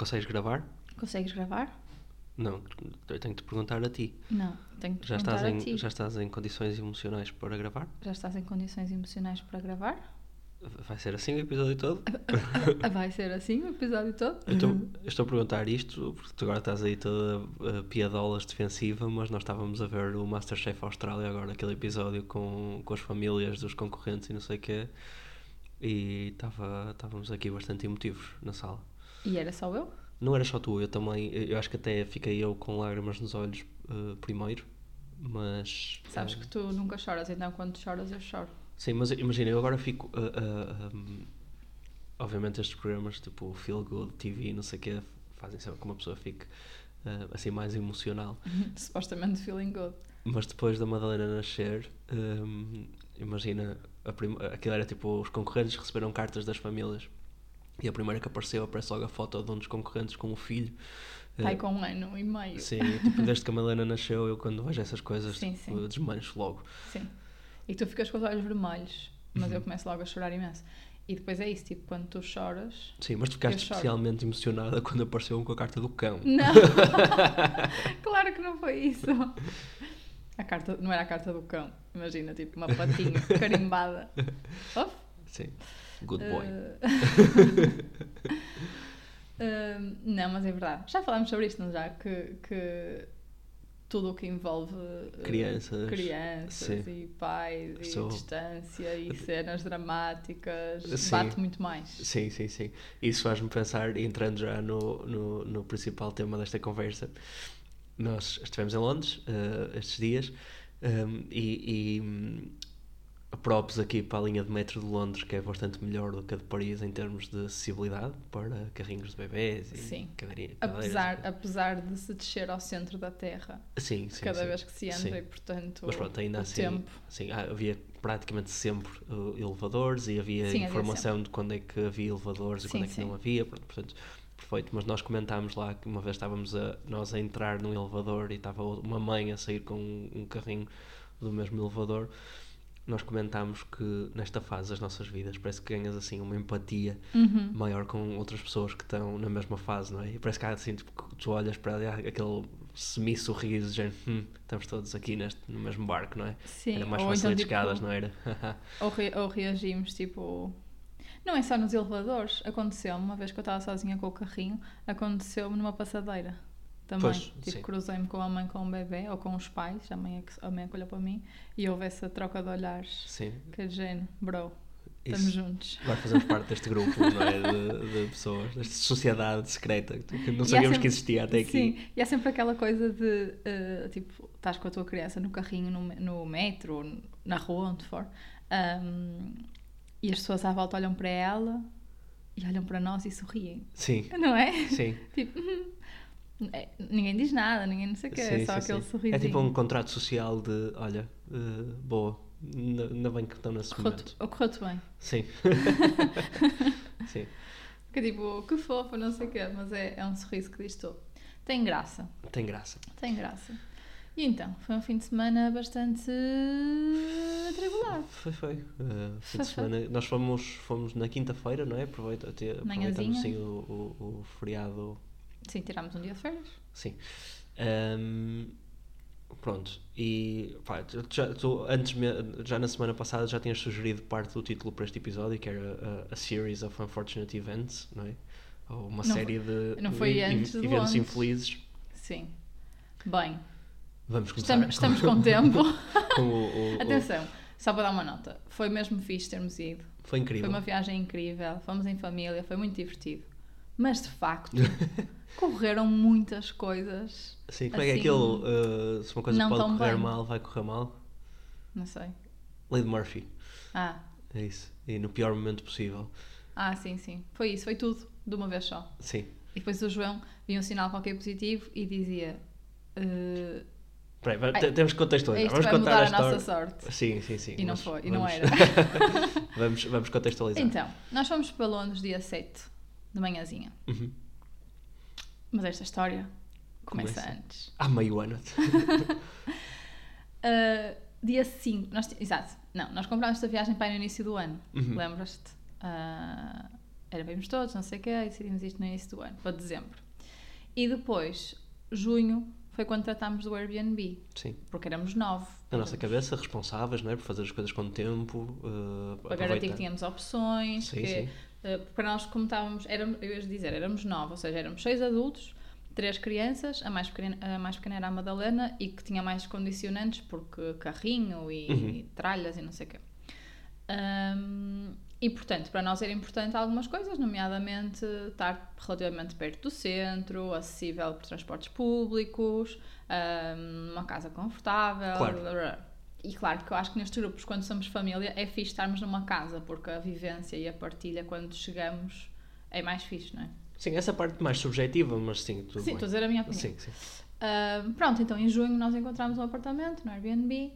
Consegues gravar? Consegues gravar? Não, eu tenho que te perguntar a ti. Não, tenho que te Já perguntar estás, a ti. já estás em condições emocionais para gravar? Já estás em condições emocionais para gravar? Vai ser assim o episódio todo? Vai ser assim o episódio todo? Eu estou, eu estou a perguntar isto porque tu agora estás aí toda uh, piadolas defensiva, mas nós estávamos a ver o Masterchef Austrália agora, aquele episódio com, com as famílias dos concorrentes e não sei o quê, e estava, estávamos aqui bastante emotivos na sala. E era só eu? Não era só tu, eu também, eu acho que até fiquei eu com lágrimas nos olhos uh, primeiro, mas... Sabes uh, que tu nunca choras, então quando choras eu choro. Sim, mas imagina, eu agora fico. uh, uh, um, obviamente, estes programas tipo Feel Good TV, não sei o quê, fazem sempre que uma pessoa fique uh, assim mais emocional. Supostamente feeling good. Mas depois da Madalena nascer, um, imagina, a prim- aquilo era tipo: os concorrentes receberam cartas das famílias. E a primeira que apareceu aparece logo a foto de um dos concorrentes com o filho. Pai com um ano e meio. Sim, tipo, desde que a Madalena nasceu, eu quando vejo essas coisas, Sim, tipo, sim. desmancho logo. Sim. E tu ficas com os olhos vermelhos, mas Uhum. eu começo logo a chorar imenso. E depois é isso, tipo, quando tu choras. Sim, mas tu ficaste especialmente emocionada quando apareceu com a carta do cão. Não! claro que não foi isso. A carta, não era a carta do cão. Imagina, tipo, uma patinha carimbada. Of? Sim. Good boy. Eh, eh, não, mas é verdade. Já falámos sobre isto, não já? Que, que tudo o que envolve eh, Crianças, crianças sim. e pais e distância e cenas dramáticas Sim. bate muito mais. Sim, sim, sim. Isso faz-me pensar, entrando já no, no, no principal tema desta conversa, nós estivemos em Londres eh, estes dias ehm, e, e props aqui para a linha de metro de Londres, que é bastante melhor do que a de Paris em termos de acessibilidade para carrinhos de bebés e Sim. cadeirinha- Apesar, cadeiras. apesar de se descer ao centro da Terra Sim, sim, cada sim. vez que se entra Sim. e, portanto, Mas pronto, ainda o assim, tempo. assim, ah, havia praticamente sempre uh, elevadores e havia Sim, havia informação de quando é que havia elevadores e Sim, quando é que sim. não havia, portanto, perfeito. Mas nós comentámos lá que uma vez estávamos a, nós a entrar num elevador e estava uma mãe a sair com um, um carrinho do mesmo elevador. Nós comentámos que nesta fase das nossas vidas parece que ganhas assim uma empatia Uhum. maior com outras pessoas que estão na mesma fase, não é? E parece que há assim, tipo, que tu olhas para há aquele semi-sorriso, género, hum, estamos todos aqui neste, no mesmo barco, não é? Sim, era mais ou fácil então, tipo, escadas, não era? Ou, re- ou reagimos tipo. Não é só nos elevadores. Aconteceu-me, uma vez que eu estava sozinha com o carrinho, aconteceu-me numa passadeira. Também. Pois, tipo, cruzei-me com a mãe com o bebê ou com os pais, a mãe, é que, a mãe é que olhou para mim, e houve essa troca de olhares. Sim, Que é de género, bro, estamos isso. juntos. Agora fazemos parte deste grupo, não é? De, de pessoas, desta sociedade secreta que não há sabíamos sempre- que existia até aqui. Sim, e há sempre aquela coisa de, eh, tipo, estás com a tua criança no carrinho, no, no metro, na rua, onde for, ahm, e as pessoas à volta olham para ela e olham para nós e sorriem, Sim, não é? sim. Tipo, é, ninguém diz nada, ninguém não sei o que, é só sim, aquele sim. sorrisinho. É tipo um contrato social de, olha, eh, boa, ainda bem que estão nesse momento. Ocorreu-te bem. Sim. sim, Que tipo, que fofo, não sei o quê, mas é, é um sorriso que diz tudo. Tem graça, tem graça. tem graça. E então, foi um fim de semana bastante atribulado. Foi, foi. Uh, fim Foi, de semana. Nós fomos, fomos na quinta-feira, não é? Aproveita, até, aproveitamos Manhãzinha. sim o, o, o feriado. Sim, tirámos um dia de férias. Sim. Um, pronto. E pá, já, tu, antes, já na semana passada já tinhas sugerido parte do título para este episódio, que era a, a Series of Unfortunate Events, não é? Ou uma Não série de não foi de antes de eventos infelizes. Sim. Bem, Vamos começar estamos, estamos com tempo. com o, o- o- Atenção, só para dar uma nota. Foi mesmo fixe termos ido. Foi incrível. Foi uma viagem incrível. Fomos em família, foi muito divertido. Mas de facto, correram muitas coisas. Sim, como é que é assim, aquele. uh, se uma coisa não pode correr bem. mal, vai correr mal? Não sei. Lady Murphy. Ah, É isso. E no pior momento possível. ah, sim, sim. Foi isso, foi tudo, de uma vez só. Sim. E depois o João via um sinal qualquer positivo e dizia: "Eh, Peraí, vai- Ai, te- temos que contextualizar. Isto Vamos vai contar mudar a história. nossa sorte. Sim, sim, sim. E não foi, e não vamos- era. vamos, vamos contextualizar. Então, nós fomos para Londres dia 7 de manhãzinha. Uhum. Mas esta história começa, Começa. antes. Há meio ano. Uh, dia 5, nós, exato, não, nós comprámos esta viagem para no início do ano, Uhum. lembras-te? Uh, era vimos todos, não sei o quê, e decidimos isto no início do ano, para dezembro. E depois, junho, foi quando tratámos do Airbnb, Sim. porque éramos nove. Na nossa cabeça, responsáveis, não é? Por fazer as coisas com tempo. Uh, Para garantir que tínhamos opções, Sim, que, sim. Uh, para nós, como estávamos, éramos, eu ia dizer, éramos nove, ou seja, éramos seis adultos, três crianças, a mais pequena, a mais pequena era a Madalena e que tinha mais condicionantes, porque carrinho e, Uhum. e tralhas e não sei o quê. Um, e portanto, para nós era importante algumas coisas, nomeadamente estar relativamente perto do centro, acessível por transportes públicos, um, uma casa confortável. Claro. blá, blá, blá. E claro que eu acho que nestes grupos, quando somos família, é fixe estarmos numa casa, porque a vivência e a partilha quando chegamos é mais fixe, não é? Sim, essa parte mais subjetiva, mas sim, tudo sim, estou a dizer a minha opinião. Sim, sim. Uh, pronto, então em junho nós encontramos um apartamento no Airbnb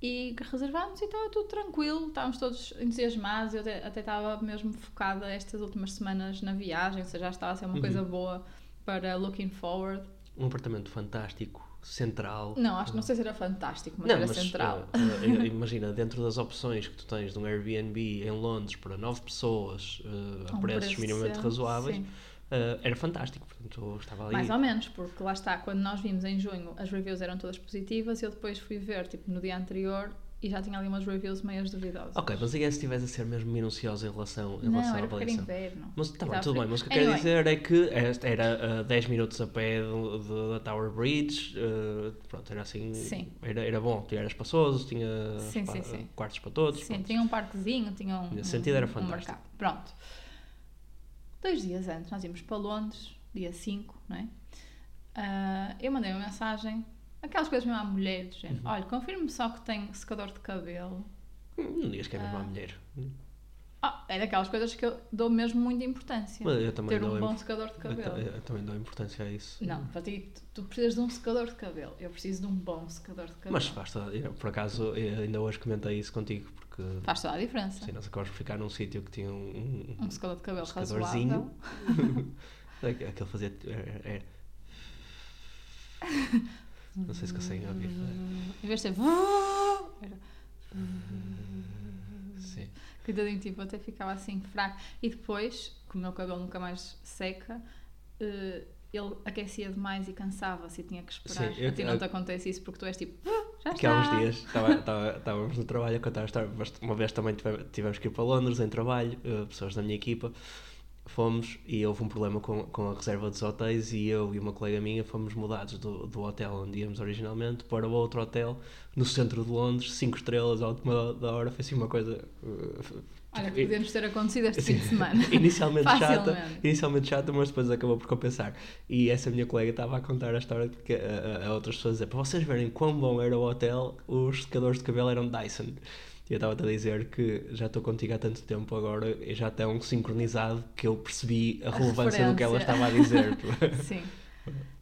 e reservámos e estava tudo tranquilo, estávamos todos entusiasmados. Eu até, até estava mesmo focada estas últimas semanas na viagem, ou seja, já estava a ser uma Uhum. coisa boa para looking forward. Um apartamento fantástico, central. Não, acho que não sei se era fantástico, mas Não, era mas central. uh, imagina, dentro das opções que tu tens de um Airbnb em Londres para nove pessoas uh, a Um preços preço minimamente razoáveis, uh, era fantástico. Portanto, estava ali. Mais ou menos, porque lá está, quando nós vimos em junho, as reviews eram todas positivas, eu depois fui ver, tipo, no dia anterior e já tinha ali umas reviews meias duvidosas. Ok, mas aí é se estivesse a ser mesmo minucioso em relação, em não, relação à era era avaliação. inverno. Mas tá bem, estava tudo bem, mas o que eu quero Anyway, dizer é que era uh, 10 minutos a pé da Tower Bridge, uh, pronto, era assim, Sim. Era, era bom, tinha áreas espaçosas, tinha Sim, spa- sim, quartos para todos. Sim, pronto. tinha um parquezinho, tinha um, Nesse sentido era um fantástico. mercado. Pronto. Dois dias antes, nós íamos para Londres, dia 5, não é? Ah, eu mandei uma mensagem, aquelas coisas mesmo à mulher, do Uhum. género, olha, confirme só que tem secador de cabelo. Hum, Não digas que é mesmo Ah. à mulher. Ah, é daquelas coisas que eu dou mesmo muita importância. Mas eu também ter um bom imp- secador de eu, cabelo. ta- eu também dou importância a isso. Não, para ti, tu, tu precisas de um secador de cabelo. Eu preciso de um bom secador de cabelo. Mas faz toda, eu, por acaso, eu ainda hoje comentei isso contigo, porque Faz toda a diferença. sim, nós acabamos de ficar num sítio que tinha um, um, Um secador de cabelo um secadorzinho. Aquele fazia. Era, era- Não sei se conseguem ouvir. Em vez de ser... Sim. Tipo, até ficava assim fraco. E depois, como o meu cabelo nunca mais seca, eh, ele aquecia demais e cansava-se e tinha que esperar. Sim, eu- a ti não te acontece isso porque tu és tipo, "Ah, já Aqui há uns está." dias estávamos no trabalho a contar a história, mas uma vez também tive- tivemos que ir para Londres em trabalho, eh, pessoas da minha equipa, fomos e houve um problema com, com a reserva dos hotéis e eu e uma colega minha fomos mudados do, do hotel onde íamos originalmente para outro hotel no centro de Londres, 5 estrelas à última da hora, foi assim uma coisa... eh, Olha, tipo, podemos ter acontecido este fim de semana. inicialmente chata, inicialmente chata, mas depois acabou por compensar. E essa minha colega estava a contar a história porque a, a- a outras pessoas dizer para vocês verem quão bom era o hotel, os secadores de cabelo eram Dyson. Eu estava-te a dizer que já estou contigo há tanto tempo agora e já tão sincronizado que eu percebi a A relevância do que ela estava a dizer. Sim.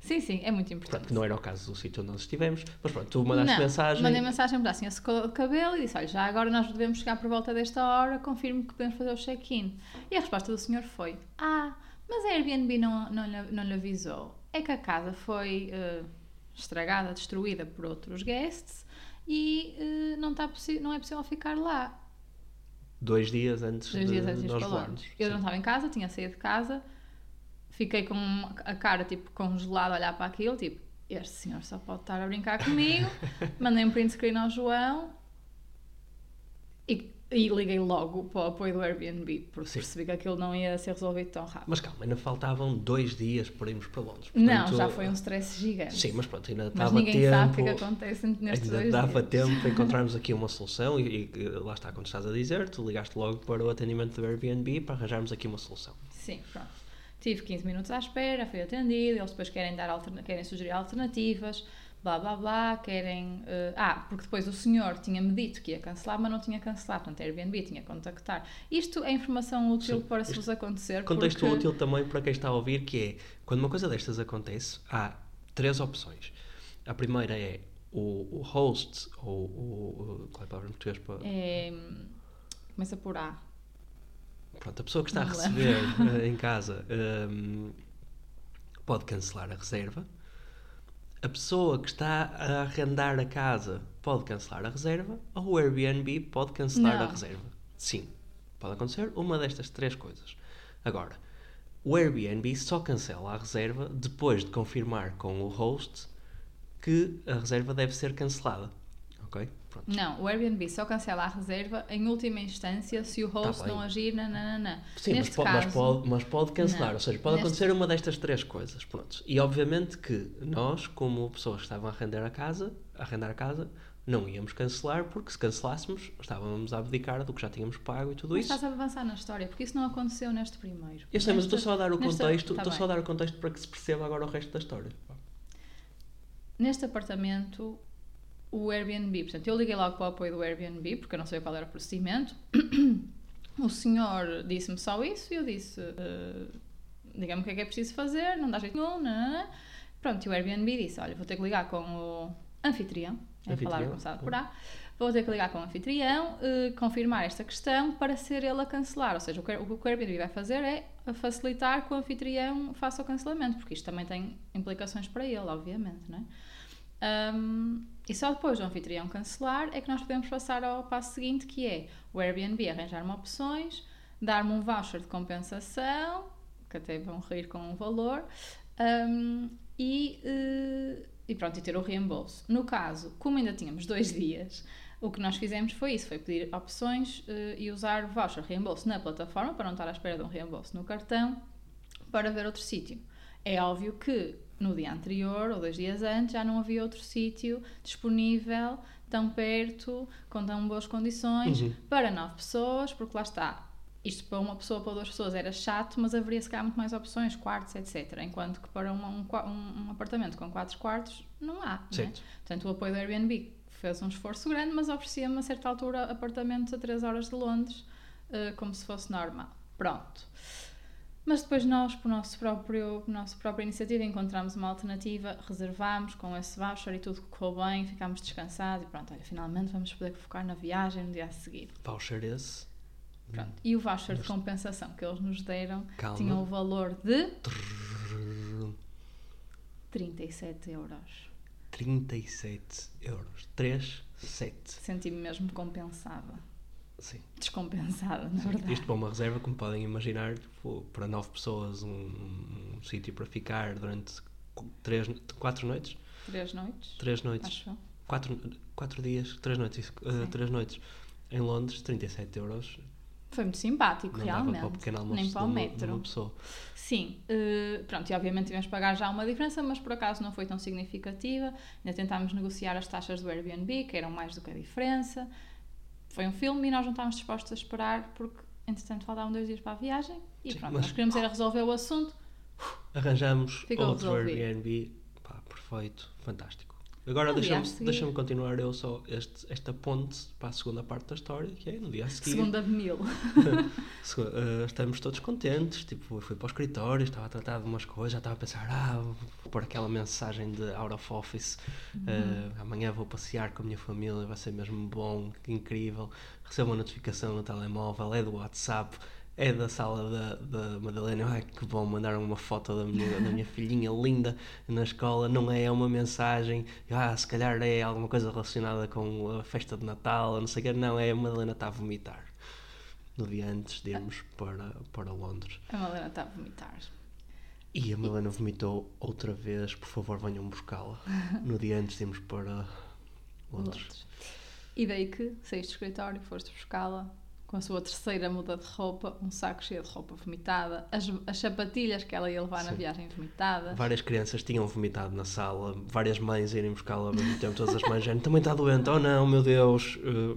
Sim, sim, é muito importante. Portanto, que não era o caso do sítio onde nós estivemos, mas pronto, tu mandaste Não, mensagem. Mandei mensagem para assim, a secador de cabelo e disse: Olha, já agora nós devemos chegar por volta desta hora, confirme que podemos fazer o check-in. E a resposta do senhor foi: Ah, mas a Airbnb não, não, lhe, não lhe avisou. É que a casa foi eh, estragada, destruída por outros guests e eh, não, possi- não é possível ficar lá. Dois dias antes Dois dias antes de nós voarmos. Eu não estava em casa, tinha saído de casa, fiquei com a cara tipo congelada a olhar para aquilo, tipo, este senhor só pode estar a brincar comigo. Mandei um print screen ao João e, e liguei logo para o apoio do Airbnb, porque Sim. percebi que aquilo não ia ser resolvido tão rápido. Mas calma, ainda faltavam dois dias para irmos para Londres. não, Portanto, já foi um stress gigante. Sim, mas pronto, ainda Mas dava ninguém tempo. sabe o que é que acontece nestes ainda dava dias. tempo para encontrarmos aqui uma solução e, e lá está, quando estás a dizer, tu ligaste logo para o atendimento do Airbnb para arranjarmos aqui uma solução. Sim, pronto. Tive 15 minutos à espera, fui atendido, eles depois querem, dar querem sugerir alternativas, blá blá blá, querem... eh, ah, porque depois o senhor tinha-me dito que ia cancelar, mas não tinha cancelado, portanto a Airbnb tinha que contactar. Isto é informação útil Sim, para se vos acontecer, Contexto porque... útil também para quem está a ouvir, que é, quando uma coisa destas acontece, há três opções. A primeira é o, o host, ou o... Qual é a palavra em português para... É, começa por A. Pronto, a pessoa que está a Não receber eh, em casa hum, pode cancelar a reserva. A pessoa que está a arrendar a casa pode cancelar a reserva. Ou o Airbnb pode cancelar a Não. reserva. Sim, pode acontecer uma destas três coisas. Agora, o Airbnb só cancela a reserva depois de confirmar com o host que a reserva deve ser cancelada. Ok? Pronto. Não, o Airbnb só cancela a reserva em última instância se o host Tá não agir na nananã. Sim, mas pode, mas, caso, pode, mas pode cancelar, Não. ou seja, pode Neste- acontecer uma destas três coisas. Pronto. E obviamente que nós, como pessoas que estavam a arrendar a casa, a arrendar a casa, não íamos cancelar, porque se cancelássemos, estávamos a abdicar do que já tínhamos pago e tudo Mas isso. estás a avançar na história, porque isso não aconteceu neste primeiro. Eu sei, mas estou só a dar o nesta- contexto, tá estou só a dar o contexto para que se perceba agora o resto da história. Neste apartamento, o Airbnb, portanto, eu liguei logo para o apoio do Airbnb, porque eu não sei qual era o procedimento. O senhor disse-me só isso e eu disse: eh, diga-me o que é que é preciso fazer, não dá jeito nenhum, nananã. Pronto, e o Airbnb disse: olha, vou ter que ligar com o anfitrião, é a palavra começada por. A. Vou ter que ligar com o anfitrião, eh, confirmar esta questão para ser ele a cancelar. Ou seja, o que o que o Airbnb vai fazer é facilitar que o anfitrião faça o cancelamento, porque isto também tem implicações para ele, obviamente, não é? Um, e só depois do anfitrião cancelar é que nós podemos passar ao passo seguinte, que é o Airbnb arranjar-me opções, dar-me um voucher de compensação, que até vão rir com um valor, um, e, eh, e pronto, e ter o reembolso. No caso, como ainda tínhamos dois dias, o que nós fizemos foi isso, foi pedir opções eh, e usar voucher reembolso na plataforma, para não estar à espera de um reembolso no cartão, para ver outro sítio. É óbvio que no dia anterior ou dois dias antes já não havia outro sítio disponível tão perto, com tão boas condições Uhum. para nove pessoas, porque lá está. Isto para uma pessoa, para duas pessoas era chato, mas haveria se calhar muito mais opções, quartos, etc. Enquanto que para uma- um, um- apartamento com quatro quartos não há. é? Certo. Portanto, o apoio do Airbnb fez um esforço grande, mas oferecia-me a certa altura apartamentos a 3 horas de Londres, eh, como se fosse normal. Pronto. Mas depois nós, por nosso próprio, por nossa própria iniciativa, encontramos uma alternativa, reservámos com esse voucher e tudo correu bem, ficámos descansados e pronto, olha, finalmente vamos poder focar na viagem no dia a seguir. Voucher esse. Pronto. E o voucher de compensação que eles nos deram Calma. tinha o valor de Trrr, 37 euros. 37 euros. 3, 7. Senti-me mesmo compensada. Sim. Descompensada, na verdade. Isto para uma reserva, como podem imaginar, tipo, para 9 pessoas, um, um sítio para ficar durante 3, 4 noites. Três noites, 3 noites. acho. 4, quatro dias, 3 noites. uh, Sim. três noites. Em Londres, 37 euros. Foi muito simpático, Não realmente. dava para o pequeno almoço Nem para o metro. uma pessoa. Sim, eh, pronto, e obviamente tivemos que pagar já uma diferença, mas por acaso não foi tão significativa. Ainda tentámos negociar as taxas do Airbnb, que eram mais do que a diferença. Foi um filme e nós não estávamos dispostos a esperar, porque entretanto faltavam dois dias para a viagem. E Sim, pronto, mas- nós queríamos era resolver o assunto. Arranjamos Ficou outro resolvido. Airbnb. Pá, perfeito, fantástico. Agora deixa-me deixa continuar eu só este, esta ponte para a segunda parte da história, que é no dia a seguir. Segunda de mil. Eh, estamos todos contentes. Tipo, fui para o escritório, estava a tratar de umas coisas, já estava a pensar, ah, vou pôr aquela mensagem de out of office. eh, amanhã vou passear com a minha família, vai ser mesmo bom, incrível. Recebo uma notificação no telemóvel, é do WhatsApp. É da sala da, da Madalena, ai que bom, mandaram uma foto da minha, da minha filhinha linda na escola, não é uma mensagem, ah, se calhar é alguma coisa relacionada com a festa de Natal, não sei o que, não, é a Madalena está a vomitar no dia antes de irmos para, para Londres. A Malena está a vomitar. E a Madalena vomitou outra vez, por favor venham buscá-la. No dia antes de irmos para Londres. Londres. E daí que saíste do escritório, foste buscá-la com a sua terceira muda de roupa, um saco cheio de roupa vomitada, as, as sapatilhas que ela ia levar na Sim. viagem vomitadas. Várias crianças tinham vomitado na sala, várias mães irem buscá-la ao mesmo tempo, todas as mães dizendo, também está doente, oh não, meu Deus. Uh,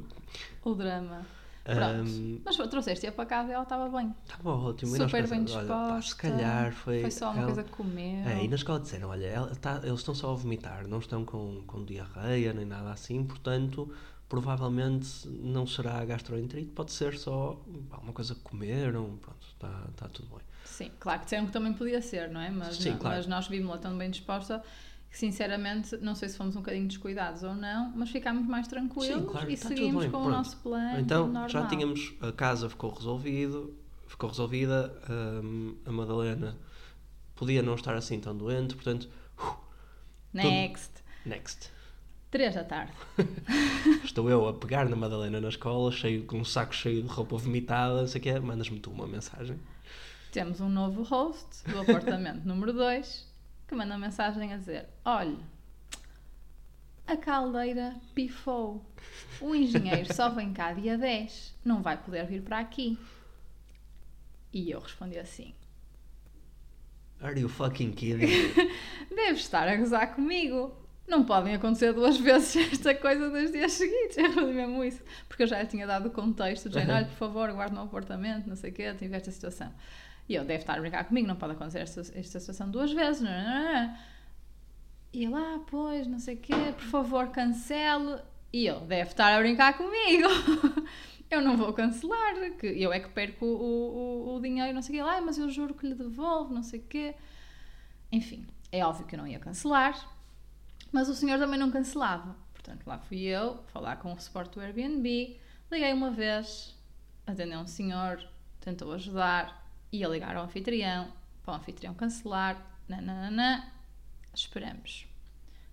O drama. Pronto. um, Mas trouxeste-a para casa e ela estava bem. Estava ótimo. Super bem pensamos, olha, pá, se disposta. calhar foi. Foi só uma ela- coisa que comeu. É, e na escola disseram, olha, ela tá- eles estão só a vomitar, não estão com, com diarreia nem nada assim, portanto, provavelmente não será gastroenterite, pode ser só alguma coisa que comeram, pronto, está tá tudo bem. Sim, claro que disseram que também podia ser, não é? Mas, Sim, não- claro. mas nós vimos-la tão bem disposta que, sinceramente, não sei se fomos um bocadinho descuidados ou não, mas ficámos mais tranquilos claro, e tudo seguimos com o pronto. nosso plano. então, normal. já tínhamos, a casa ficou resolvido, ficou resolvida, hum, a Madalena podia não estar assim tão doente, portanto, Next. next. Três da tarde. Estou eu a pegar na Madalena na escola, cheio, com um saco cheio de roupa vomitada, não sei o quê, mandas-me tu uma mensagem. temos um novo host do apartamento número 2 que manda uma mensagem a dizer: Olha, a caldeira pifou. O engenheiro só vem cá dia 10, não vai poder vir para aqui. E eu respondi assim: Are you fucking kidding? Deve estar a gozar comigo. Não podem acontecer duas vezes esta coisa nos dias seguintes. Eu respondi mesmo isso. Porque eu já lhe tinha dado o contexto, dizendo: olha, por favor, guarde no apartamento, não sei o quê, tive esta situação. E ele deve estar a brincar comigo, não pode acontecer esta, esta situação duas vezes. Não, não, não. E ele, ah, pois, não sei o quê, por favor, cancele. E ele deve estar a brincar comigo. eu não vou cancelar, que eu é que perco o, o, o dinheiro, não sei o quê. Ah, mas eu juro que lhe devolvo, não sei o quê. Enfim, é óbvio que eu não ia cancelar, mas o senhor também não cancelava. Portanto, lá fui eu falar com o suporte do Airbnb, liguei uma vez, atendeu um senhor, tentou ajudar, ia ligar ao anfitrião, para o anfitrião cancelar, nananana, esperamos.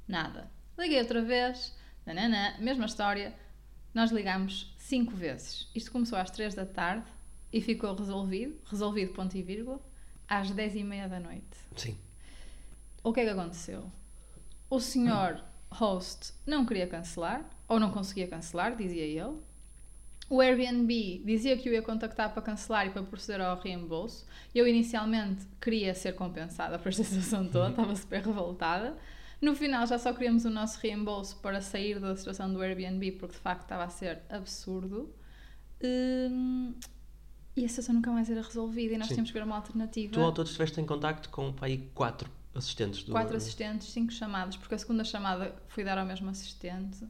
Nada. Liguei outra vez, nananã, mesma história, nós ligámos cinco vezes. Isto começou às três da tarde e ficou resolvido, resolvido ponto e vírgula, às dez e meia da noite. Sim. O que é que aconteceu? O senhor host não queria cancelar, ou não conseguia cancelar, dizia ele. O Airbnb dizia que o ia contactar para cancelar e para proceder ao reembolso. Eu inicialmente queria ser compensada por esta situação toda, estava super revoltada. No final já só queríamos o nosso reembolso para sair da situação do Airbnb porque de facto estava a ser absurdo. Hum, e a situação nunca mais era resolvida e nós Sim. tínhamos que ver uma alternativa. Tu ao todo estiveste em contacto com pá, aí quatro assistentes do Quatro assistentes, cinco chamadas, porque a segunda chamada fui dar ao mesmo assistente.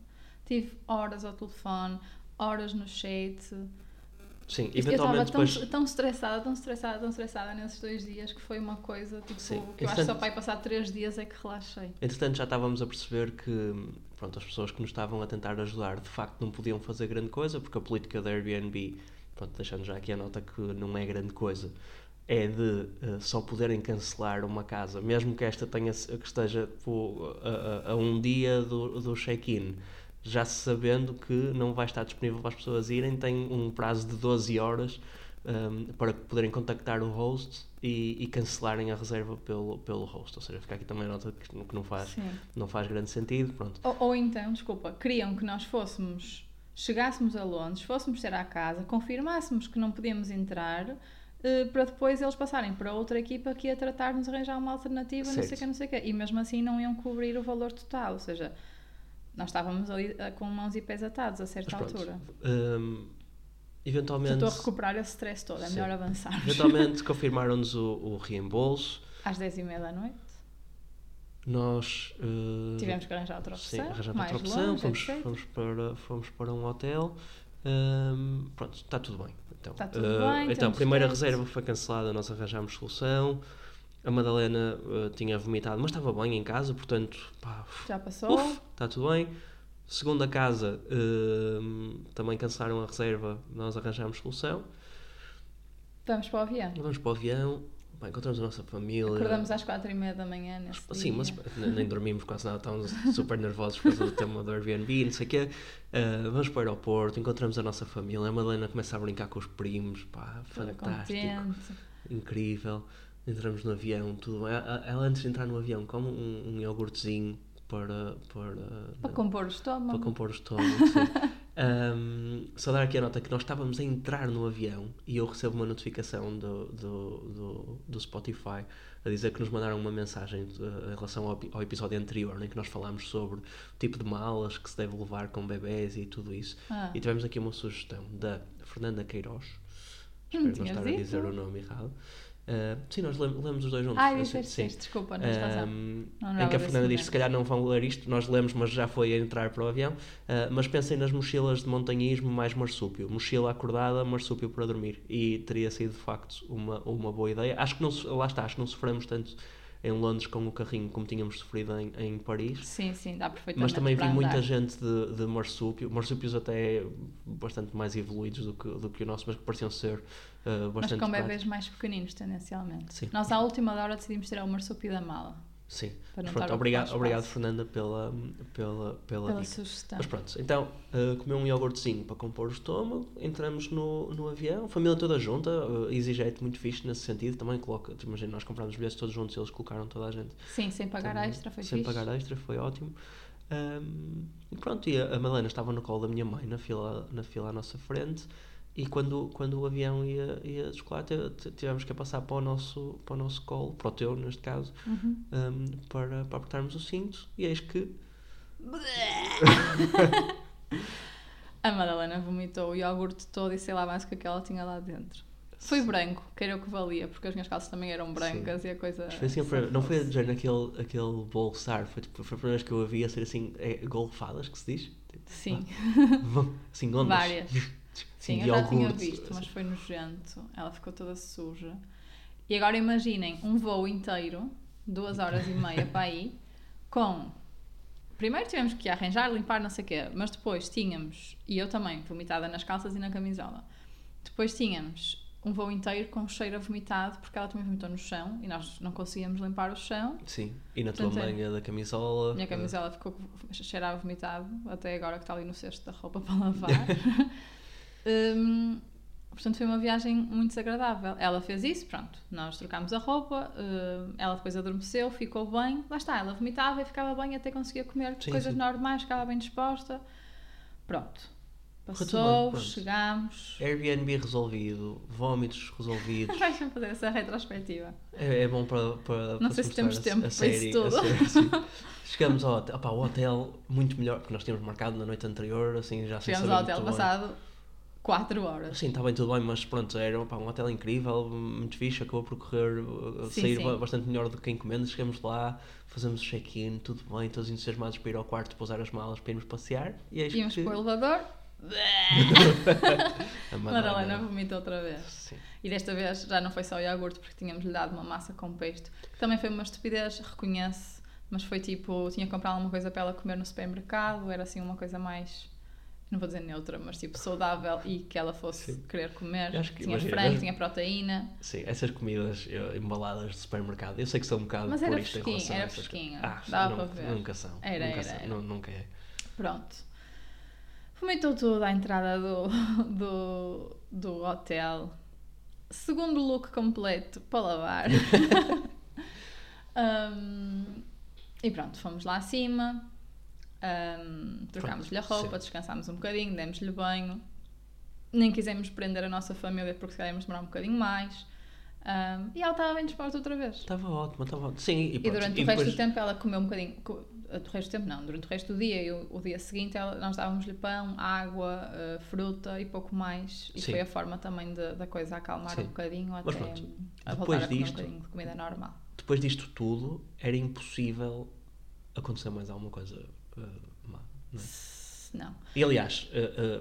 Tive horas ao telefone, horas no chat. Sim, Eu estava eventualmente tão, depois. tão estressada, tão estressada, tão estressada nesses dois dias que foi uma coisa tipo, Sim. que eu acho que só para passar três dias é que relaxei. Entretanto, já estávamos a perceber que pronto, as pessoas que nos estavam a tentar ajudar de facto não podiam fazer grande coisa, porque a política da Airbnb, pronto, deixando já aqui a nota que não é grande coisa, é de eh, só poderem cancelar uma casa, mesmo que esta tenha, que esteja a, a- um dia do, do check-in, já sabendo que não vai estar disponível para as pessoas irem, tem um prazo de 12 horas um, para poderem contactar o host e, e cancelarem a reserva pelo, pelo host. Ou seja, fica aqui também a nota que, que não, faz, Sim. não faz grande sentido. Pronto. Ou, ou então, desculpa, queriam que nós fôssemos, chegássemos a Londres, fôssemos ter à casa, confirmássemos que não podíamos entrar, para depois eles passarem para outra equipa que ia tratar-nos arranjar uma alternativa, não sei o Certo. que, não sei o que. E mesmo assim não iam cobrir o valor total, ou seja, nós estávamos ali eh, com mãos e pés atados a certa pronto. altura. Um, eventualmente, estou a recuperar esse stress todo, é Sim. melhor avançarmos. eventualmente confirmaram-nos o, o reembolso. Às 10 e meia da noite, Nós uh, tivemos que arranjar outra sim, opção, arranjamos mais outra opção, longe, fomos, fomos, para, fomos para um hotel. Um, pronto, está tudo bem. Então, Está tudo uh, bem, então temos primeira reserva foi cancelada, nós arranjámos solução. A Madalena uh, tinha vomitado, mas estava bem em casa, portanto, pá, Já passou? Uf, está tudo bem. Segunda casa, hum, também cancelaram a reserva, nós arranjámos solução. Vamos para o avião. Vamos para o avião, bem, encontramos a nossa família. Acordamos às 4 e meia da manhã nesse Sim, dia. mas nem dormimos quase nada, estávamos super nervosos por causa do tema do Airbnb, não sei o quê. Ah, vamos para o aeroporto, encontramos a nossa família, a Madalena começa a brincar com os primos, pá, Toda fantástico, contente. incrível. Entramos no avião, tudo bem. Ela, ela, antes de entrar no avião come um, um iogurtezinho para, para, Para compor o estômago. para compor o estômago. sim. Um, só dar aqui a nota que nós estávamos a entrar no avião e eu recebo uma notificação do, do, do, do Spotify a dizer que nos mandaram uma mensagem uh, em relação ao, ao episódio anterior em que nós falámos sobre o tipo de malas que se deve levar com bebés e tudo isso. Ah. E tivemos aqui uma sugestão da Fernanda Queiroz. Não Espero não tinhas estar a dito? dizer o nome errado. Uh, sim, nós lem- lemos os dois juntos. Ai, assim, disseste, sim. disseste, desculpa, não razão. Um, Não em que a Fernanda diz se calhar não vão ler isto, nós lemos, mas já foi a entrar para o avião. Uh, mas pensem nas mochilas de montanhismo mais marsúpio. Mochila acordada, marsúpio para dormir. E teria sido de facto uma, uma boa ideia. Acho que não, lá está, acho que não sofremos tanto em Londres com o carrinho como tínhamos sofrido em, em Paris. Sim, sim, dá perfeitamente Mas também vi muita gente de, de marsúpio, marsúpios até bastante mais evoluídos do que, do que o nosso, mas que pareciam ser uh, Mas bastante com práticos. bebês mais pequeninos, tendencialmente. Sim. Nós, à última hora, decidimos tirar o marsúpio da mala. Sim. Mas pronto, a obrigado, obrigado. Fernanda pela, pela, pela, Pela sugestão. Mas pronto, então uh, comeu um iogurtezinho para compor o estômago, entramos no, no avião, família toda junta, uh, EasyJet muito fixe nesse sentido, também coloca, imagina, nós comprámos os bilhetes todos juntos e eles colocaram toda a gente. Sim, sem pagar Também, extra, foi Sem fixe. pagar extra, foi ótimo. Um, e pronto, e a, a Madalena estava no colo da minha mãe, na fila, na fila à nossa frente, e quando, quando o avião ia, ia descolar, tivemos que passar para o, nosso, para o nosso colo, para o teu, neste caso, Uhum. um, para, para apertarmos o cinto, e eis que A Madalena vomitou o iogurte todo e sei lá mais o que é ela tinha lá dentro. Foi branco, que era o que valia, porque as minhas calças também eram brancas e a coisa. Mas foi assim, foi- não foi dizer naquele aquele bolsar, foi, tipo, foi a primeira vez que eu a vi a ser assim, é, golfadas que se diz? Sim, Assim, ondas. várias. Sim, de eu já tinha visto, mas assim. foi nojento. Ela ficou toda suja. E agora imaginem um voo inteiro, duas horas e meia para aí, com. Primeiro tivemos que arranjar, limpar, não sei o quê, mas depois tínhamos, e eu também, vomitada nas calças e na camisola. Depois tínhamos um voo inteiro com cheiro a vomitado, porque ela também vomitou no chão e nós não conseguíamos limpar o chão. Sim, e na tua Portanto, é- manga da camisola. Minha eh, camisola ficou cheirava a vomitado, até agora que está ali no cesto da roupa para lavar. Hum, portanto, foi uma viagem muito desagradável. Ela fez isso, pronto, nós trocámos a roupa, hum, ela depois adormeceu, ficou bem, lá está, ela vomitava e ficava bem até conseguia comer Sim, coisas sim. normais, ficava bem disposta. Pronto. Passou, bem, chegámos. Airbnb resolvido, vómitos resolvidos. Vais fazer essa retrospectiva. É, é bom para, para, Não para sei se temos a- tempo a para isso série, tudo. série. Chegamos ao hotel, opá, o hotel muito melhor, porque nós tínhamos marcado na noite anterior, assim, já saber ao hotel bem. Passado 4 horas. Sim, está bem tudo bem, mas pronto, era opá, um hotel incrível, muito fixe, acabou por correr, uh, Sim, sair sim. ba- bastante melhor do que encomenda. Chegamos lá, fazemos o check-in, tudo bem, todos entusiasmados para ir ao quarto, pousar as malas, para irmos passear. E eis Íamos que para o elevador. a Madalena vomitou outra vez. Sim. E desta vez já não foi só o iogurte, porque tínhamos-lhe dado uma massa com pesto, que também foi uma estupidez, reconhece, mas foi tipo, tinha comprado alguma coisa para ela comer no supermercado, era assim uma coisa mais, não vou dizer neutra, mas tipo saudável e que ela fosse Sim. querer comer. Eu acho que, tinha imagina, frango, mas- tinha proteína, Sim, essas comidas eh, embaladas de supermercado, eu sei que são um bocado Mas era fresquinho, era fresquinho. Ah, dava nunca, para ver. Nunca são. Era, nunca era, são, era. nu- Nunca é. pronto. Vomitou tudo à entrada do, do, do hotel. Segundo look completo para lavar. Um, e pronto, fomos lá acima, um, trocámos-lhe a roupa, sim. descansámos um bocadinho, demos-lhe banho. Nem quisemos prender a nossa família porque se calhar íamos demorar um bocadinho mais. Um, e ela estava bem disposta outra vez. Estava ótimo, estava ótimo. Sim, e, E durante e o resto depois- do tempo ela comeu um bocadinho. O resto do tempo não, durante o resto do dia e o, o dia seguinte ela, nós dávamos-lhe pão, água, eh, fruta e pouco mais. E Sim. foi a forma também de- da coisa acalmar Sim. um bocadinho até Mas pronto, a voltar a comer disto- um bocadinho de comida normal. depois disto tudo, era impossível acontecer mais alguma coisa eh, má. Não é? Não. E aliás, eh, eh,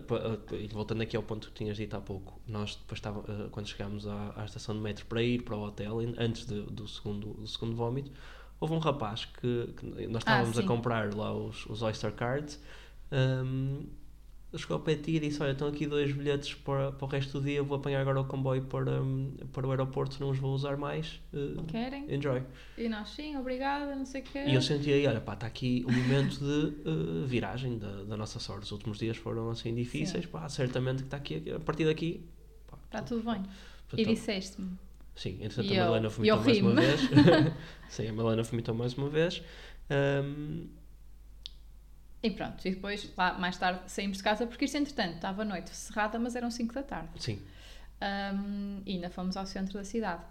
eh, voltando aqui ao ponto que tinhas dito há pouco, nós depois estava, eh, quando chegámos à, à estação de metro para ir para o hotel, antes de- do, segundo, do segundo vómito, houve um rapaz que, que nós estávamos a sim. comprar lá os, os Oyster Cards. ehm, ele chegou ao pé de ti e disse: Olha, estão aqui dois bilhetes para, para o resto do dia. Vou apanhar agora o comboio para, hum, para o aeroporto, não os vou usar mais. eh, Querem? enjoy. E nós sim, obrigada, não sei o quê. E eu senti aí: Olha, pá, está aqui o momento de eh, viragem da, da nossa sorte. Os últimos dias foram assim difíceis. Sim. Pá, certamente que está aqui, a partir daqui. pá, Está tudo bem. portanto, E disseste-me. Sim, entretanto a Madalena vomitou mais uma vez. Sim, a Madalena vomitou mais uma vez. Ahm, E pronto, e depois lá mais tarde saímos de casa porque isto entretanto estava a noite cerrada, mas eram 5 da tarde. sim, Um, e ainda fomos ao centro da cidade.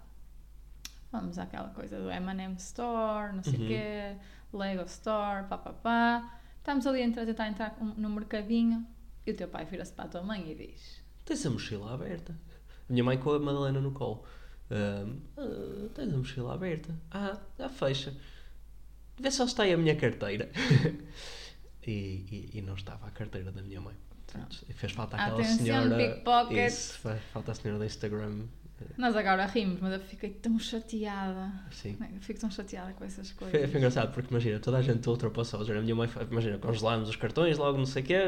Fomos àquela coisa do M&M Store, não sei o Uhum. quê, Lego Store, pá, pá, pá. Estamos ali a entrar- tentar entrar no mercadinho e o teu pai vira-se para a tua mãe e diz tens a mochila aberta. A minha mãe com a Madalena no colo. "Ah, tens a mochila aberta. Ah, já fecha. Vê só se está aí a minha carteira. e, e, e não estava a carteira da minha mãe. Portanto, e fez falta aquela Atenção, senhora. pickpocket. Isso, faz falta a senhora do Instagram. Nós agora rimos, mas eu fiquei tão chateada. Sim. Eu fico tão chateada com essas Foi, coisas. foi engraçado porque imagina, toda a gente ultrapassou. A minha mãe, foi- imagina, congelámos os cartões, logo não sei o quê.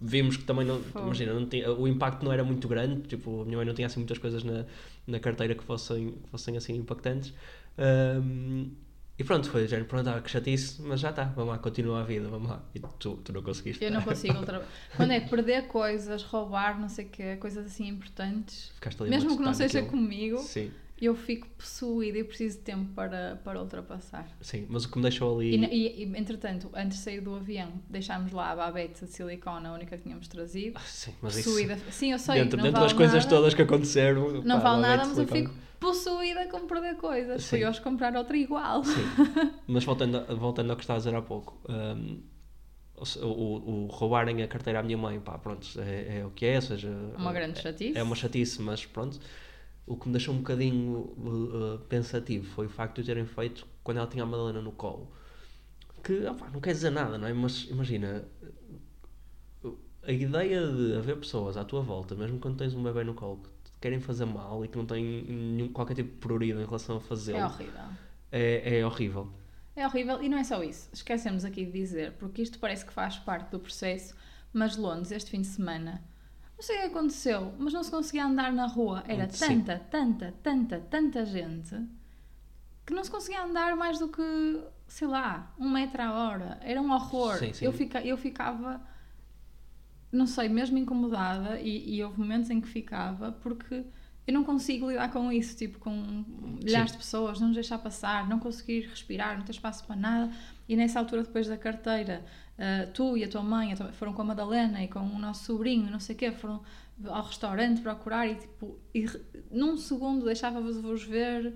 Vimos que também não. Fogo. Imagina, não tinha, o impacto não era muito grande. Tipo, a minha mãe não tinha assim muitas coisas na, na carteira que fossem, que fossem assim impactantes. Ahm, E pronto, foi, já pronto, ah, que chatice, mas já está, vamos lá, continua a vida, vamos lá. E tu, tu não conseguiste. Eu não consigo outra Quando é perder coisas, roubar, não sei o quê, coisas assim importantes, mesmo que não seja naquilo. comigo, Sim, eu fico possuída e preciso de tempo para, para ultrapassar. sim, mas o que me deixou ali. E, e- e, entretanto, antes de sair do avião, deixámos lá a babete de silicone, a única que tínhamos trazido. Ah, Sim, mas isso. Possuída. Sim, eu sei, dentro não dentro vale das coisas nada, todas que aconteceram. Não pá, vale nada, mas eu fico possuída com perder coisas. Fui hoje comprar outra igual. Sim. Mas voltando, voltando ao que estava a dizer há pouco, hum, o, o, o roubarem a carteira à minha mãe, pá, pronto, é, é o que é, ou seja, Uma grande chatice. é uma chatice, mas pronto. O que me deixou um bocadinho uh, pensativo foi o facto de o terem feito quando ela tinha a Madalena no colo. Que, opá, não quer dizer nada, não é? Mas imagina, a ideia de haver pessoas à tua volta, mesmo quando tens um bebê no colo, que querem fazer mal e que não têm nenhum, qualquer tipo de prioridade em relação a fazê-lo, É horrível. é, é horrível. É horrível e não é só isso. Esquecemos aqui de dizer, porque isto parece que faz parte do processo, mas Londres, este fim de semana, não sei o que aconteceu, mas não se conseguia andar na rua. Era Sim. tanta, tanta, tanta, tanta gente que não se conseguia andar mais do que, sei lá, um metro a hora. Era um horror. Sim, sim. Eu, fica, eu ficava, não sei, mesmo incomodada e, e houve momentos em que ficava porque eu não consigo lidar com isso, tipo, com milhares de pessoas, não nos deixar passar, não conseguir respirar, não ter espaço para nada. E nessa altura, depois da carteira, ah, tu e a tua mãe a tua- foram com a Madalena e com o nosso sobrinho, não sei o quê, foram ao restaurante procurar e, tipo, e num segundo deixava-vos ver,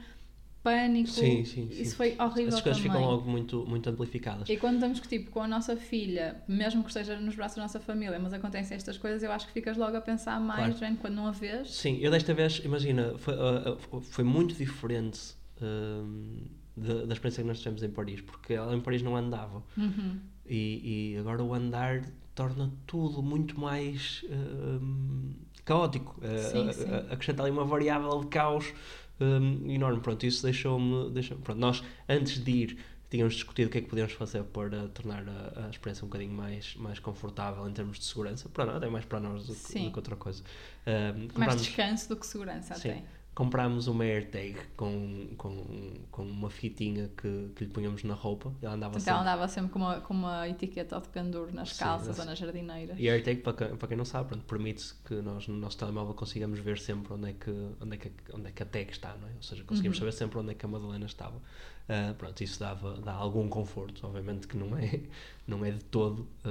pânico. Sim, sim, Isso sim. foi horrível Essas coisas também. ficam logo muito, muito amplificadas. E quando estamos tipo, com a nossa filha, mesmo que esteja nos braços da nossa família, mas acontecem estas coisas, eu acho que ficas logo a pensar mais, Claro. quando não a vês. Sim, eu desta vez, imagina, foi, ah, ah, foi muito diferente hum, da, da experiência que nós tivemos em Paris, porque ela em Paris não andava. Uhum. E, e agora o andar torna tudo muito mais hum, caótico. Ah, Sim, ah, sim. acrescenta ali uma variável de caos hum, enorme. Pronto, isso deixou-me. Deixou pronto, nós, antes de ir, tínhamos discutido o que é que podíamos fazer para tornar a, a experiência um bocadinho mais, mais confortável em termos de segurança. Para nós, até mais para nós do do que outra coisa. Hum, Mais descanso do que segurança Sim. até. Comprámos uma AirTag com, com, com uma fitinha que, que lhe punhamos na roupa. Ela andava Portanto, sempre. ela andava sempre com uma, com uma etiqueta de penduro nas Sim, calças ou nas jardineiras. E a AirTag, para quem, para quem não sabe, permite que nós no nosso telemóvel consigamos ver sempre onde é que, onde é que, onde é que a tag está, não é? Ou seja, conseguimos Uhum. saber sempre onde é que a Madalena estava. Ah, pronto, isso dava, dá algum conforto, obviamente que não é, não é de todo. De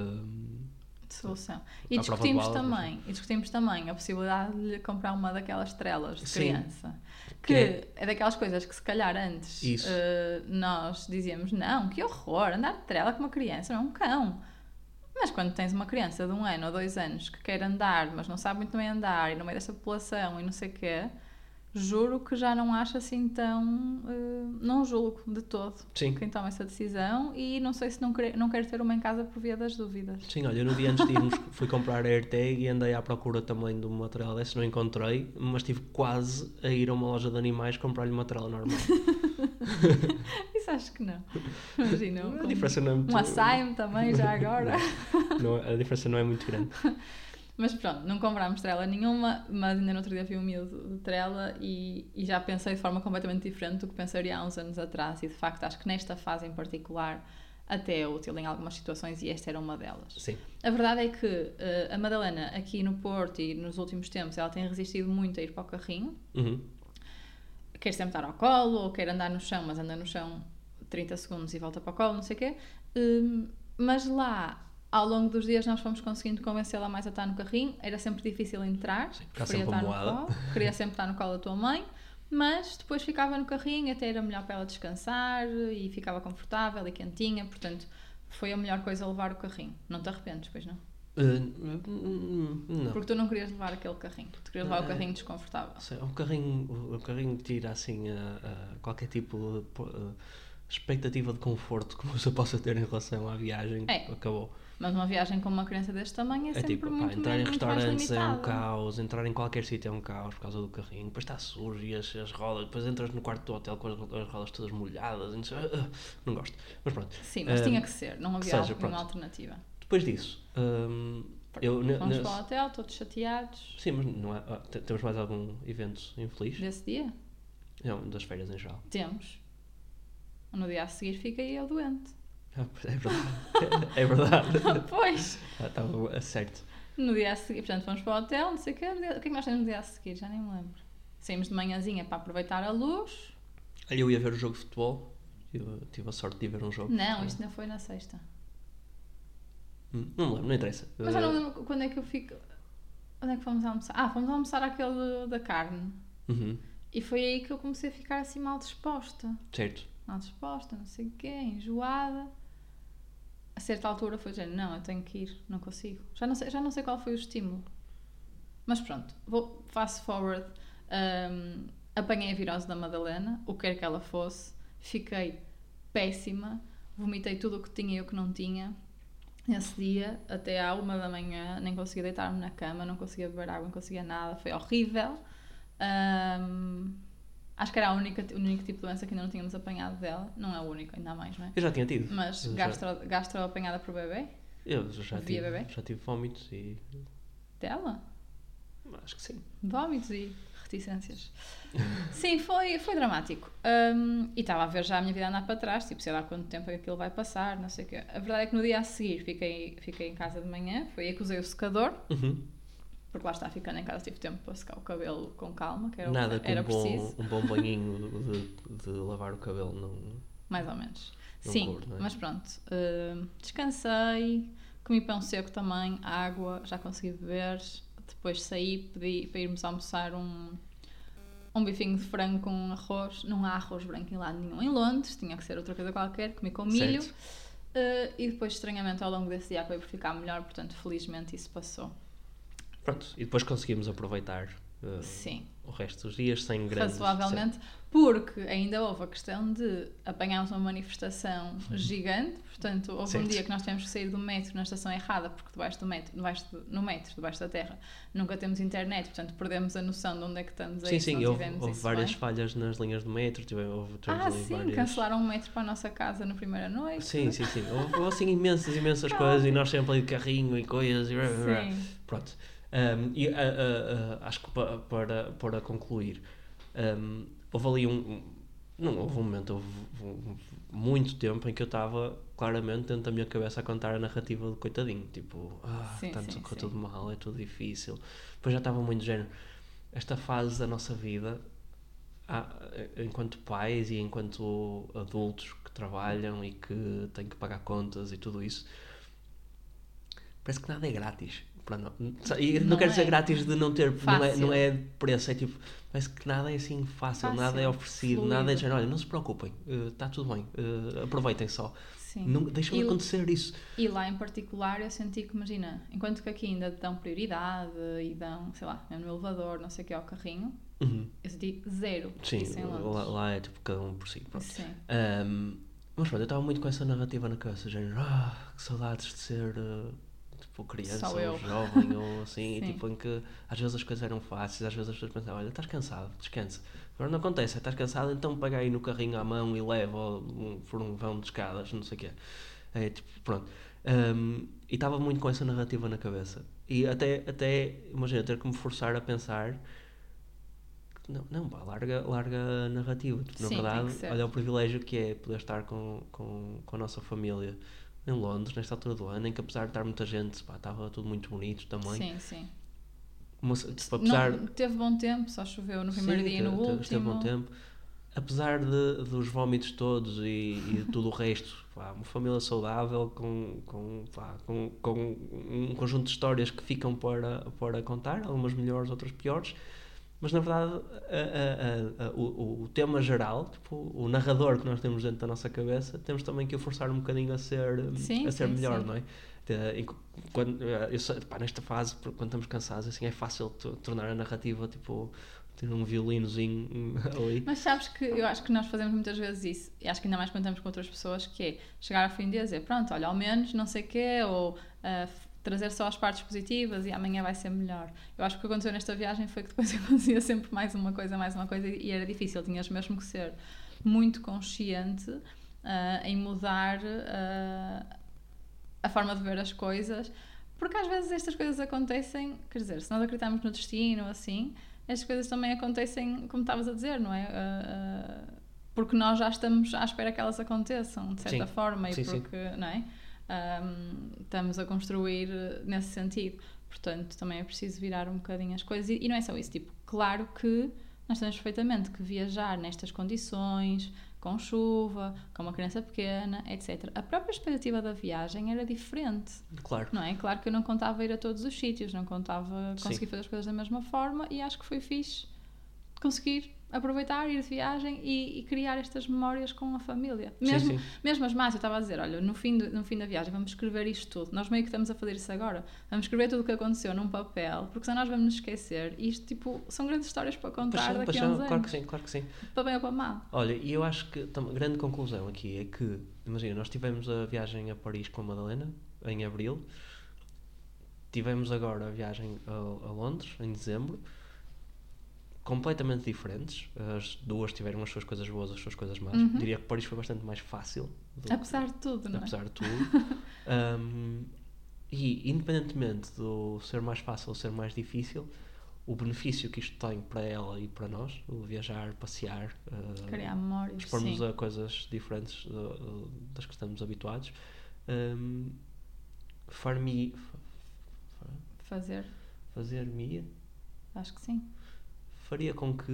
solução. E discutimos mas- também, e discutimos também a possibilidade de lhe comprar uma daquelas estrelas de Sim. criança. Que é- é daquelas coisas que se calhar antes eh, nós dizíamos, não, que horror, andar de trela com uma criança, não é um cão. Mas quando tens uma criança de um ano ou dois anos que quer andar, mas não sabe muito bem andar, e no meio desta população e não sei o quê, juro que já não acho assim tão. eh, não julgo de todo Sim. quem toma essa decisão e não sei se não, quer, não quero ter uma em casa por via das dúvidas. Sim, olha, no dia antes de irmos fui comprar a AirTag e andei à procura também de um material desse, não encontrei, mas estive quase a ir a uma loja de animais comprar-lhe material normal. Isso acho que não. Imagina. a diferença não é muito Um açaime também, já agora. não, a diferença não é muito grande. Mas pronto, não comprámos trela nenhuma, mas ainda no outro dia vi um miúdo de trela e, e já pensei de forma completamente diferente do que pensaria há uns anos atrás. E de facto acho que nesta fase em particular até é útil em algumas situações e esta era uma delas. Sim, A verdade é que eh, a Madalena aqui no Porto e nos últimos tempos ela tem resistido muito a ir para o carrinho. uhum. quer sempre estar ao colo, ou quer andar no chão, mas anda no chão 30 segundos e volta para o colo, não sei o quê. Hum, mas lá, ao longo dos dias, nós fomos conseguindo convencê-la mais a estar no carrinho. Era sempre difícil entrar, sempre estar no colo, queria sempre estar no colo da tua mãe. Mas depois ficava no carrinho, até era melhor para ela descansar e ficava confortável e quentinha, portanto foi a melhor coisa levar o carrinho. Não te arrependes, pois não? Uh, hum, não. Porque tu não querias levar aquele carrinho, tu querias levar o É. carrinho desconfortável. Sei, O carrinho, o carrinho tira assim a, a qualquer tipo de eh, expectativa de conforto que você possa ter em relação à viagem. É. Acabou. Mas uma viagem com uma criança deste tamanho é, É sempre tipo, pá, muito, entrar em muito restaurantes é um caos, entrar em qualquer sítio é um caos por causa do carrinho, depois está sujo e as, as rodas, depois entras no quarto do hotel com as, as rodas todas molhadas, não, sei- ah, ah, não gosto. Mas pronto. Sim, mas Ah, tinha que ser, não havia seja, alguma pronto. alternativa. Depois disso, hum, eu, Fomos para o hotel, todos chateados sim, mas não é, ah, te- temos mais algum evento infeliz? desse dia. Não, das férias em geral. Temos. No dia a seguir fiquei eu doente. Ah, É verdade. É verdade. pois! Ah, Estava certo. No dia a seguir, portanto, fomos para o hotel, não sei o quê. dia- O que é que nós temos no dia a seguir? Já nem me lembro. Saímos de manhãzinha para aproveitar a luz. Aí eu ia ver o jogo de futebol. Tive, tive a sorte de ver um jogo. Não, isto não foi na sexta. Hum, Não me lembro, não interessa. Mas já não Eh, lembro quando é que eu fico. Onde é que fomos almoçar? Ah, fomos almoçar aquele da carne. uhum, E foi aí que eu comecei a ficar assim mal disposta. Certo. Mal disposta, não sei o quê, enjoada. A certa altura foi dizer, não, eu tenho que ir, não consigo. Já não sei, já não sei qual foi o estímulo. Mas pronto, vou, fast forward. hum, apanhei a virose da Madalena, o que quer que ela fosse. Fiquei péssima. Vomitei tudo o que tinha e o que não tinha. Nesse dia, até à uma da manhã, nem conseguia deitar-me na cama, não conseguia beber água, não conseguia nada. Foi horrível. Hum, acho que era a única, o único tipo de doença que ainda não tínhamos apanhado dela. Não é o único, ainda mais, não é? Eu já tinha tido. Mas Eu já- gastro, gastro apanhada por bebê? Eu já tive, bebê? já tive vómitos e. Dela? Acho que sim. Vómitos e reticências. Sim, foi, foi dramático. Hum, e estava a ver já a minha vida andar para trás, tipo, sei lá quanto tempo é que aquilo vai passar, não sei o quê. A verdade é que no dia a seguir fiquei, fiquei em casa de manhã, foi aí que usei o secador, Uhum. Porque lá está, ficando em casa tive tempo para secar o cabelo com calma, que era, Nada era um bom, preciso. um bom banhinho de, de lavar o cabelo. Não, Mais ou menos. Não Sim, não é? mas pronto. hum, descansei, comi pão seco também, água, já consegui beber. Depois saí, pedi para irmos almoçar um, um bifinho de frango com arroz. Não há arroz branco em lado nenhum em Londres, tinha que ser outra coisa qualquer. Comi com milho. Uh, e depois, estranhamente, ao longo desse dia acabei por ficar melhor, portanto, felizmente isso passou. Pronto, e depois conseguimos aproveitar eh, Sim, o resto dos dias sem grandes. razoavelmente, porque ainda houve a questão de apanharmos uma manifestação gigante, portanto, houve um Certo. dia que nós tivemos que sair do metro na estação errada, porque debaixo do metro, debaixo do- no metro, debaixo da terra, nunca temos internet, portanto, perdemos a noção de onde é que estamos aí Sim, sim, houve, houve várias bem. falhas nas linhas do metro. Tive, houve, tivemos Ah, sim, várias... cancelaram um metro para a nossa casa na primeira noite. Sim, sim, sim. Houve, houve, assim imensas, imensas coisas e nós sempre ali de carrinho e coisas. E... Sim. Pronto. Um, e ah, ah, ah, acho que pa- para, para concluir, um, houve ali um. um- Não houve um momento, houve muito tempo em que eu estava claramente dentro da minha cabeça a contar a narrativa do coitadinho. Tipo, ah, Sim, tanto sim, sim. tudo mal, é tudo difícil. Depois já estava muito género. Esta fase da nossa vida, ah, enquanto pais e enquanto adultos que trabalham e que têm que pagar contas e tudo isso, parece que nada é grátis. Nós. E não, Não quero dizer é. grátis de não ter, não é, Fácil. não é de preço, é tipo, parece que nada é assim fácil, nada é Fácil, oferecido, fluido. nada é de género, olha, não se preocupem, está tudo bem, eh, aproveitem só. Sim. Não, deixam E- acontecer isso. E lá em particular eu senti que, imagina, enquanto que aqui ainda dão prioridade e dão, sei lá, mesmo no elevador, não sei o que, ao carrinho, Uhum. eu senti zero Sim, lá, lá é tipo cada um por si. Pronto. Sim. Ahm, mas pronto, eu estava muito com essa narrativa na cabeça, género, ah, que saudades de ser eh, tipo criança ou jovem ou assim, e, Sim. tipo em que às vezes as coisas eram fáceis, às vezes as pessoas pensavam, olha, estás cansado, descansa. Agora não acontece, estás cansado, então pega aí no carrinho à mão e leva um, por um vão de escadas, não sei o quê. É tipo, pronto. Ahm, e estava muito com essa narrativa na cabeça. E até, até imagina, ter que me forçar a pensar não, não pá, larga, larga a narrativa. Tipo, na Sim, tem verdade, olha o privilégio que é poder estar com, com, com a nossa família em Londres, nesta altura do ano, em que apesar de estar muita gente, pá, estava tudo muito bonito também. Sim, sim. Uma- tipo, apesar, Não, teve bom tempo, só choveu no primeiro Sim, dia e no te- te- último. Esteve bom tempo. Apesar de, dos vómitos todos e, e tudo o resto, pá, uma família saudável com, com, pá, com, com um conjunto de histórias que ficam para, para contar, algumas melhores, outras piores. Mas na verdade, a- a- a- o, o tema geral, tipo, o narrador que nós temos dentro da nossa cabeça, temos também que o forçar um bocadinho a ser, Sim, a ser sim, melhor, sim. não é? De- Quando, eu sei, pá, nesta fase, quando estamos cansados, assim, é fácil to- tornar a narrativa tipo ter um violinozinho ali. Mas sabes que eu acho que nós fazemos muitas vezes isso, e acho que ainda mais quando estamos com outras pessoas, que é chegar ao fim do dia e dizer, pronto, olha, ao menos não sei o quê, ou f- trazer só as partes positivas e amanhã vai ser melhor. Eu acho que o que aconteceu nesta viagem foi que depois acontecia sempre mais uma coisa, mais uma coisa, e era difícil, tinhas mesmo que ser muito consciente ah, em mudar ah, a forma de ver as coisas, porque às vezes estas coisas acontecem, quer dizer, se nós acreditamos no destino, assim, estas coisas também acontecem, como estavas a dizer, não é? Ah, porque nós já estamos à espera que elas aconteçam, de certa Sim. forma, e Sim, sim. porque, não é? Ahm, estamos a construir eh, nesse sentido. Portanto, também é preciso virar um bocadinho as coisas. E, e não é só isso, tipo, claro que nós sabemos perfeitamente que viajar nestas condições, com chuva, com uma criança pequena, etc. A própria expectativa da viagem era diferente. Claro. Não é? Claro que eu não contava ir a todos os sítios, não contava Sim. conseguir fazer as coisas da mesma forma e acho que foi fixe conseguir aproveitar, ir de viagem e, e criar estas memórias com a família. Mesmo, sim, sim. mesmo as más, eu estava a dizer, olha, no fim, do- no fim da viagem vamos escrever isto tudo. Nós meio que estamos a fazer isso agora. Vamos escrever tudo o que aconteceu num papel, porque senão nós vamos nos esquecer. E isto, tipo, são grandes histórias para contar são, daqui pois a uns claro anos. que sim, claro que sim. Para bem ou para mal. Olha, e eu acho que a grande conclusão aqui é que, imagina, nós tivemos a viagem a Paris com a Madalena em abril, tivemos agora a viagem a, a Londres em dezembro, completamente diferentes. As duas tiveram as suas coisas boas, as suas coisas más. Uhum. Diria que Paris foi bastante mais fácil, do que- Apesar de tudo, não é? apesar de tudo. Um, e independentemente do ser mais fácil ou ser mais difícil, o benefício que isto tem para ela e para nós, o viajar, passear, uh, memórias, expormos a coisas diferentes uh, das que estamos habituados, um, far-me Fazer, fazer-me acho que sim. Faria com que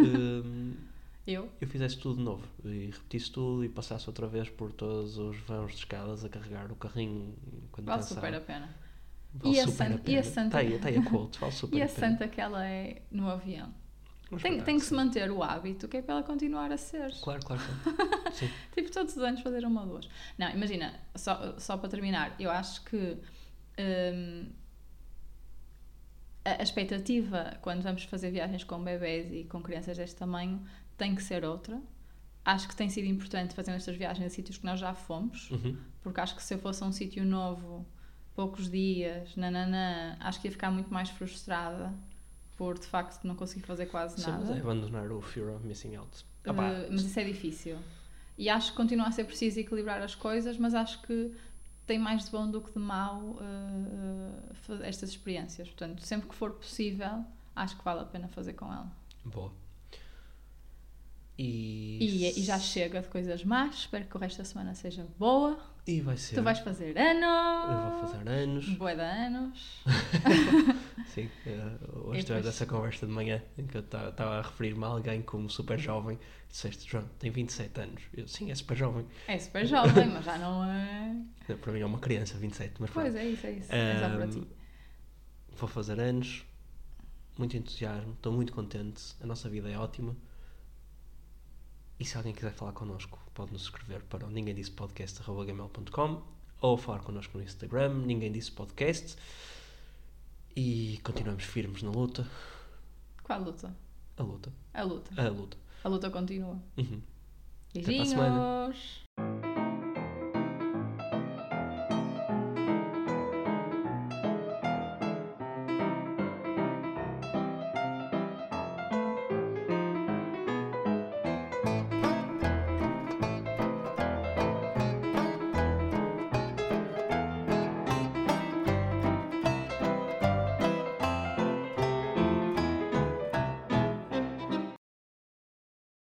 um, Eu? eu fizesse tudo de novo e repetisse tudo e passasse outra vez por todos os vãos de escadas a carregar o carrinho quando Vale cansava. super a pena. Vale E a Santa- a e pena. a Santa- Tá aí, tá aí a quote, vale super E a a pena. santa que ela é no avião? Tem, tem que se manter o hábito, que é para ela continuar a ser. Claro, claro, claro. Tipo, todos os anos fazer uma ou duas. Não, imagina, só, só para terminar, eu acho que hum, a, a expectativa quando vamos fazer viagens com bebés e com crianças deste tamanho tem que ser outra. Acho que tem sido importante fazer estas viagens a sítios que nós já fomos, Uhum. porque acho que se eu fosse a um sítio novo, poucos dias, nananã, acho que ia ficar muito mais frustrada por de facto não conseguir fazer quase Sim, nada. mas é abandonar o fear of missing out. Ah, mas isso é difícil. E acho que continua a ser preciso equilibrar as coisas, mas acho que tem mais de bom do que de mau uh, estas experiências. Portanto, sempre que for possível, acho que vale a pena fazer com ela. Boa. E... E, e já chega de coisas más. Espero que o resto da semana seja boa. E vai ser. Tu vais fazer anos. Eu vou fazer anos. Bué de anos. Sim, eh, hoje tivemos depois- essa conversa de manhã em que eu estava a referir-me a alguém como super jovem. Disseste, João, tem 27 anos. Eu, sim, é super jovem. É super jovem, mas já não é. Eh, Para mim é uma criança, 27, mas Pois pronto. é isso, é isso. É só para ti. Vou fazer anos, muito entusiasmo, estou muito contente, a nossa vida é ótima. E se alguém quiser falar connosco, pode nos escrever para o ninguém disse podcast.gmail.com ou falar connosco no Instagram, ninguém disse podcast. E continuamos firmes na luta. Qual luta? A luta. A luta. A luta. A luta continua. Uhum. Até para a Beijinhos. semana.